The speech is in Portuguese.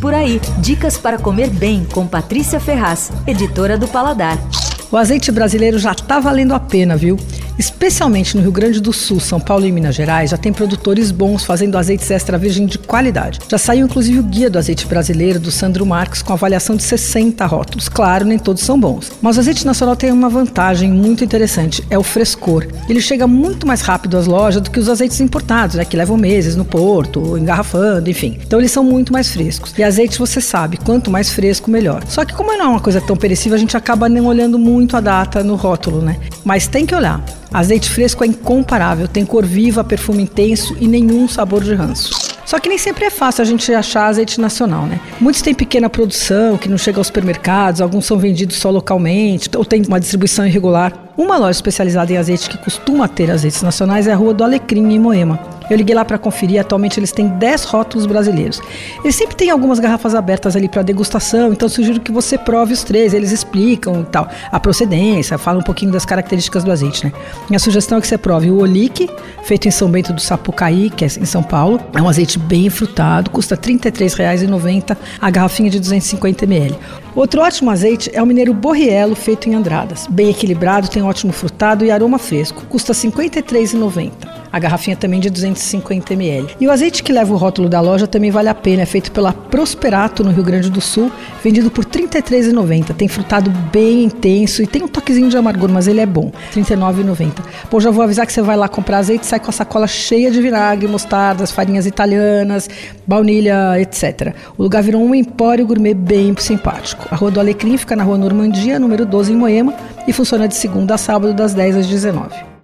Por aí, dicas para comer bem com Patrícia Ferraz, editora do Paladar. O azeite brasileiro já está valendo a pena, viu? Especialmente no Rio Grande do Sul, São Paulo e Minas Gerais, já tem produtores bons fazendo azeites extra virgem de qualidade. Já saiu inclusive o guia do azeite brasileiro do Sandro Marques com avaliação de 60 rótulos. Claro, nem todos são bons. Mas o azeite nacional tem uma vantagem muito interessante, é o frescor. Ele chega muito mais rápido às lojas do que os azeites importados, né, que levam meses no porto, engarrafando, enfim. Então eles são muito mais frescos. E azeite, você sabe, quanto mais fresco, melhor. Só que como não é uma coisa tão perecível, a gente acaba nem olhando muito a data no rótulo, né? Mas tem que olhar. Azeite fresco é incomparável, tem cor viva, perfume intenso e nenhum sabor de ranço. Só que nem sempre é fácil a gente achar azeite nacional, né? Muitos têm pequena produção, que não chega aos supermercados, alguns são vendidos só localmente, ou tem uma distribuição irregular. Uma loja especializada em azeite que costuma ter azeites nacionais é a Rua do Alecrim, em Moema. Eu liguei lá para conferir, atualmente eles têm 10 rótulos brasileiros. Eles sempre têm algumas garrafas abertas ali para degustação, então sugiro que você prove os três, eles explicam e tal, a procedência, falam um pouquinho das características do azeite, né? Minha sugestão é que você prove o Olique, feito em São Bento do Sapucaí, que é em São Paulo. É um azeite bem frutado, custa R$ 33,90 a garrafinha de 250 ml. Outro ótimo azeite é o mineiro Borriello, feito em Andradas. Bem equilibrado, tem ótimo frutado e aroma fresco. Custa R$ 53,90. A garrafinha também de 250 ml. E o azeite que leva o rótulo da loja também vale a pena. É feito pela Prosperato, no Rio Grande do Sul, vendido por R$ 33,90. Tem frutado bem intenso e tem um toquezinho de amargor, mas ele é bom. R$ 39,90. Bom, já vou avisar que você vai lá comprar azeite sai com a sacola cheia de vinagre, mostardas, farinhas italianas, baunilha, etc. O lugar virou um empório gourmet bem simpático. A Rua do Alecrim fica na Rua Normandia, número 12, em Moema, e funciona de segunda a sábado, das 10 às 19.